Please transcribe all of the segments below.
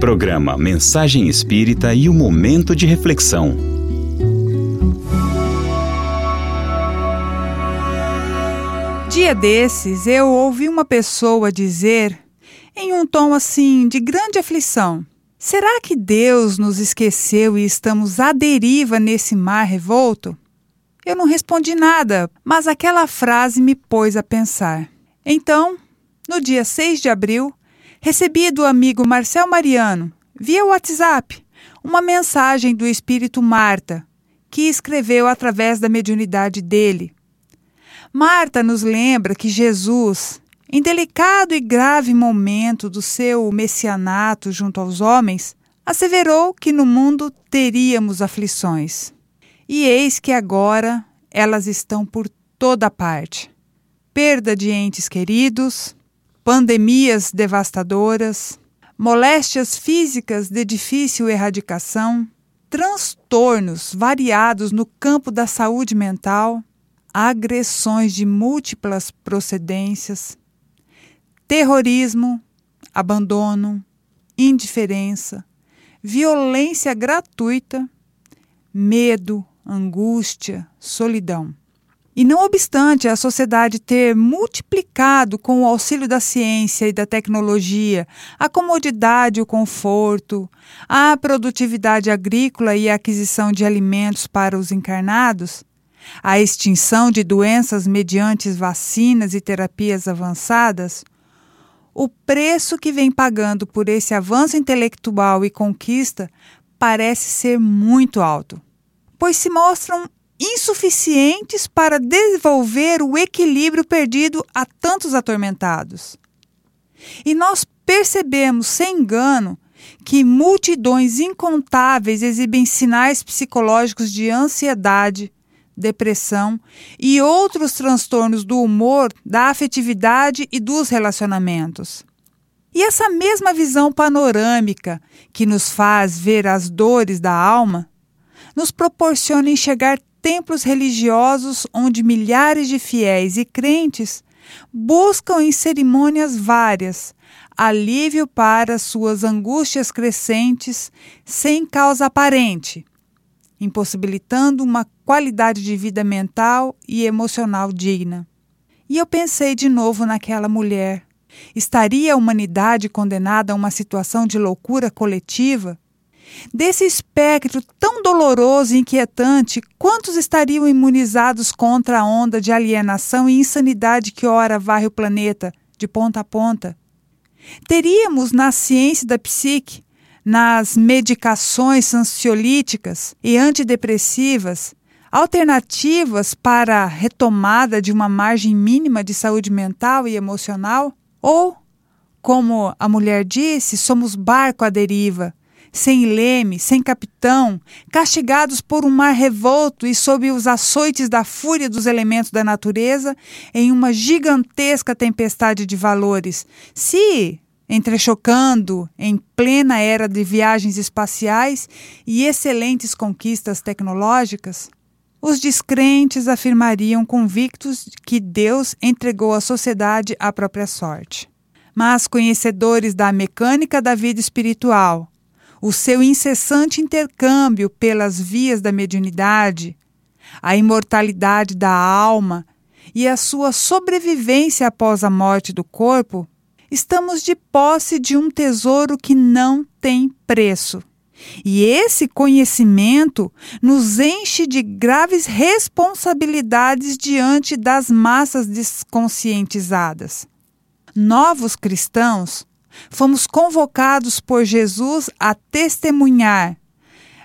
Programa Mensagem Espírita e o Momento de Reflexão. Dia desses eu ouvi uma pessoa dizer, em um tom assim de grande aflição: Será que Deus nos esqueceu e estamos à deriva nesse mar revolto? Eu não respondi nada, mas aquela frase me pôs a pensar. Então, no dia 6 de abril, recebi do amigo Marcel Mariano, via WhatsApp, uma mensagem do espírito Marta, que escreveu através da mediunidade dele. Marta nos lembra que Jesus, em delicado e grave momento do seu messianato junto aos homens, asseverou que no mundo teríamos aflições. E eis que agora elas estão por toda parte. Perda de entes queridos, pandemias devastadoras, moléstias físicas de difícil erradicação, transtornos variados no campo da saúde mental, agressões de múltiplas procedências, terrorismo, abandono, indiferença, violência gratuita, medo, angústia, solidão. E não obstante a sociedade ter multiplicado com o auxílio da ciência e da tecnologia a comodidade e o conforto, a produtividade agrícola e a aquisição de alimentos para os encarnados, a extinção de doenças mediante vacinas e terapias avançadas, o preço que vem pagando por esse avanço intelectual e conquista parece ser muito alto, pois se mostram insuficientes para devolver o equilíbrio perdido a tantos atormentados. E nós percebemos, sem engano, que multidões incontáveis exibem sinais psicológicos de ansiedade, depressão e outros transtornos do humor, da afetividade e dos relacionamentos. E essa mesma visão panorâmica que nos faz ver as dores da alma nos proporciona enxergar templos religiosos onde milhares de fiéis e crentes buscam em cerimônias várias alívio para suas angústias crescentes sem causa aparente, impossibilitando uma qualidade de vida mental e emocional digna. E eu pensei de novo naquela mulher. Estaria a humanidade condenada a uma situação de loucura coletiva? Desse espectro tão doloroso e inquietante, quantos estariam imunizados contra a onda de alienação e insanidade que ora varre o planeta, de ponta a ponta? Teríamos na ciência da psique, nas medicações ansiolíticas e antidepressivas, alternativas para a retomada de uma margem mínima de saúde mental e emocional? Ou, como a mulher disse, somos barco à deriva, sem leme, sem capitão, castigados por um mar revolto e sob os açoites da fúria dos elementos da natureza, em uma gigantesca tempestade de valores. Se, entrechocando em plena era de viagens espaciais e excelentes conquistas tecnológicas, os descrentes afirmariam convictos que Deus entregou à sociedade a própria sorte. Mas conhecedores da mecânica da vida espiritual, o seu incessante intercâmbio pelas vias da mediunidade, a imortalidade da alma e a sua sobrevivência após a morte do corpo, estamos de posse de um tesouro que não tem preço. E esse conhecimento nos enche de graves responsabilidades diante das massas desconscientizadas. Novos cristãos fomos convocados por Jesus a testemunhar.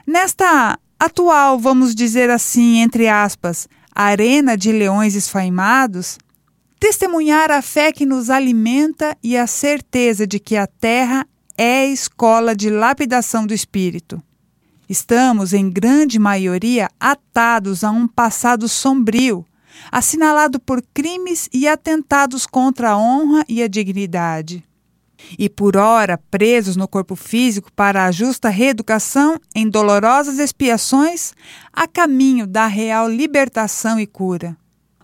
Nesta atual, vamos dizer assim, entre aspas, arena de leões esfaimados, testemunhar a fé que nos alimenta e a certeza de que a terra é escola de lapidação do espírito. Estamos, em grande maioria, atados a um passado sombrio, assinalado por crimes e atentados contra a honra e a dignidade e por ora presos no corpo físico para a justa reeducação em dolorosas expiações a caminho da real libertação e cura.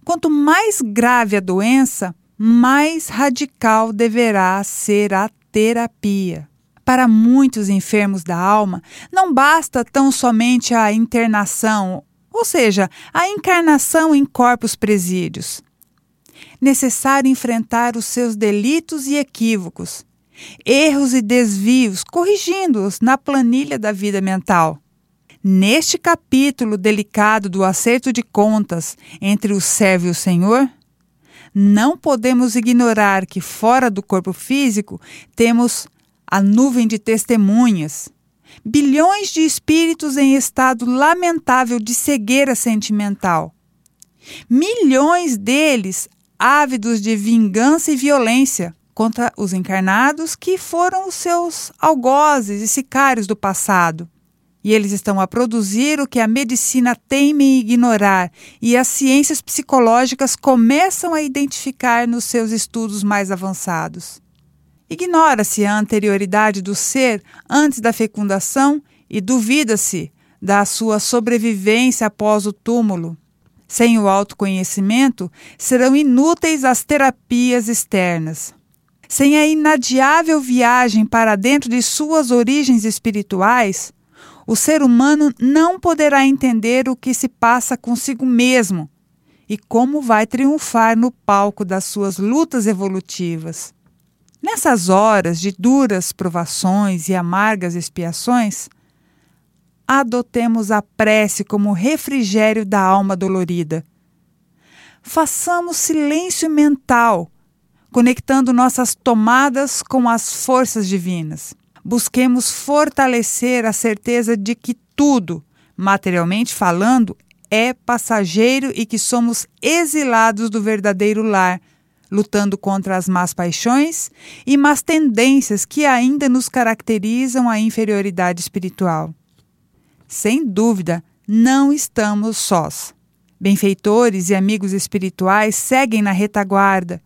Quanto mais grave a doença, mais radical deverá ser a terapia. para muitos enfermos da alma, não basta tão somente a internação, ou seja, a encarnação em corpos presídios. Necessário enfrentar os seus delitos e equívocos, erros e desvios, corrigindo-os na planilha da vida mental. Neste capítulo delicado do acerto de contas entre o servo e o Senhor, não podemos ignorar que fora do corpo físico temos a nuvem de testemunhas, bilhões de espíritos em estado lamentável de cegueira sentimental. Milhões deles ávidos de vingança e violência contra os encarnados que foram os seus algozes e sicários do passado. E eles estão a produzir o que a medicina teme em ignorar e as ciências psicológicas começam a identificar nos seus estudos mais avançados. Ignora-se a anterioridade do ser antes da fecundação e duvida-se da sua sobrevivência após o túmulo. Sem o autoconhecimento, serão inúteis as terapias externas. Sem a inadiável viagem para dentro de suas origens espirituais, o ser humano não poderá entender o que se passa consigo mesmo e como vai triunfar no palco das suas lutas evolutivas. Nessas horas de duras provações e amargas expiações, adotemos a prece como refrigério da alma dolorida. Façamos silêncio mental, conectando nossas tomadas com as forças divinas busquemos fortalecer a certeza de que tudo, materialmente falando, é passageiro e que somos exilados do verdadeiro lar, lutando contra as más paixões e más tendências que ainda nos caracterizam a inferioridade espiritual. Sem dúvida, não estamos sós. Benfeitores e amigos espirituais seguem na retaguarda,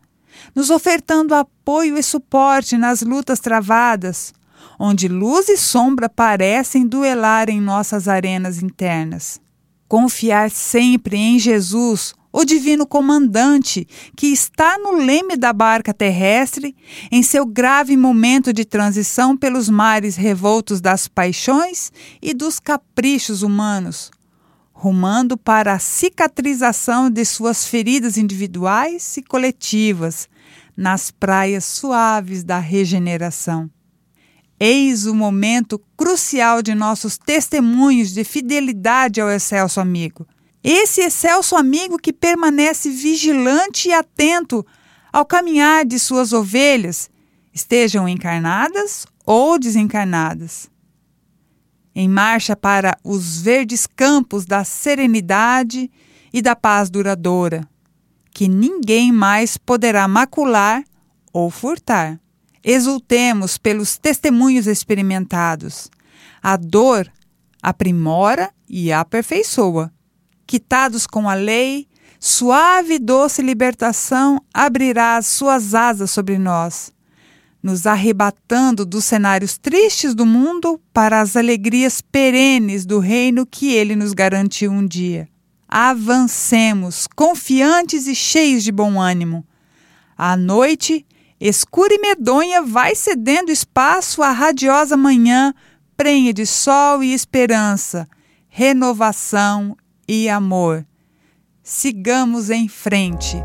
nos ofertando apoio e suporte nas lutas travadas, onde luz e sombra parecem duelar em nossas arenas internas. Confiar sempre em Jesus, o Divino Comandante, que está no leme da barca terrestre, em seu grave momento de transição pelos mares revoltos das paixões e dos caprichos humanos, rumando para a cicatrização de suas feridas individuais e coletivas, nas praias suaves da regeneração. Eis o momento crucial de nossos testemunhos de fidelidade ao excelso amigo. Esse excelso amigo que permanece vigilante e atento ao caminhar de suas ovelhas, estejam encarnadas ou desencarnadas. Em marcha para os verdes campos da serenidade e da paz duradoura, que ninguém mais poderá macular ou furtar. Exultemos pelos testemunhos experimentados. A dor aprimora e aperfeiçoa. Quitados com a lei, suave e doce libertação abrirá as suas asas sobre nós, nos arrebatando dos cenários tristes do mundo para as alegrias perenes do reino que ele nos garantiu um dia. Avancemos, confiantes e cheios de bom ânimo. À noite, Escura e medonha vai cedendo espaço à radiosa manhã, prenha de sol e esperança, renovação e amor. Sigamos em frente.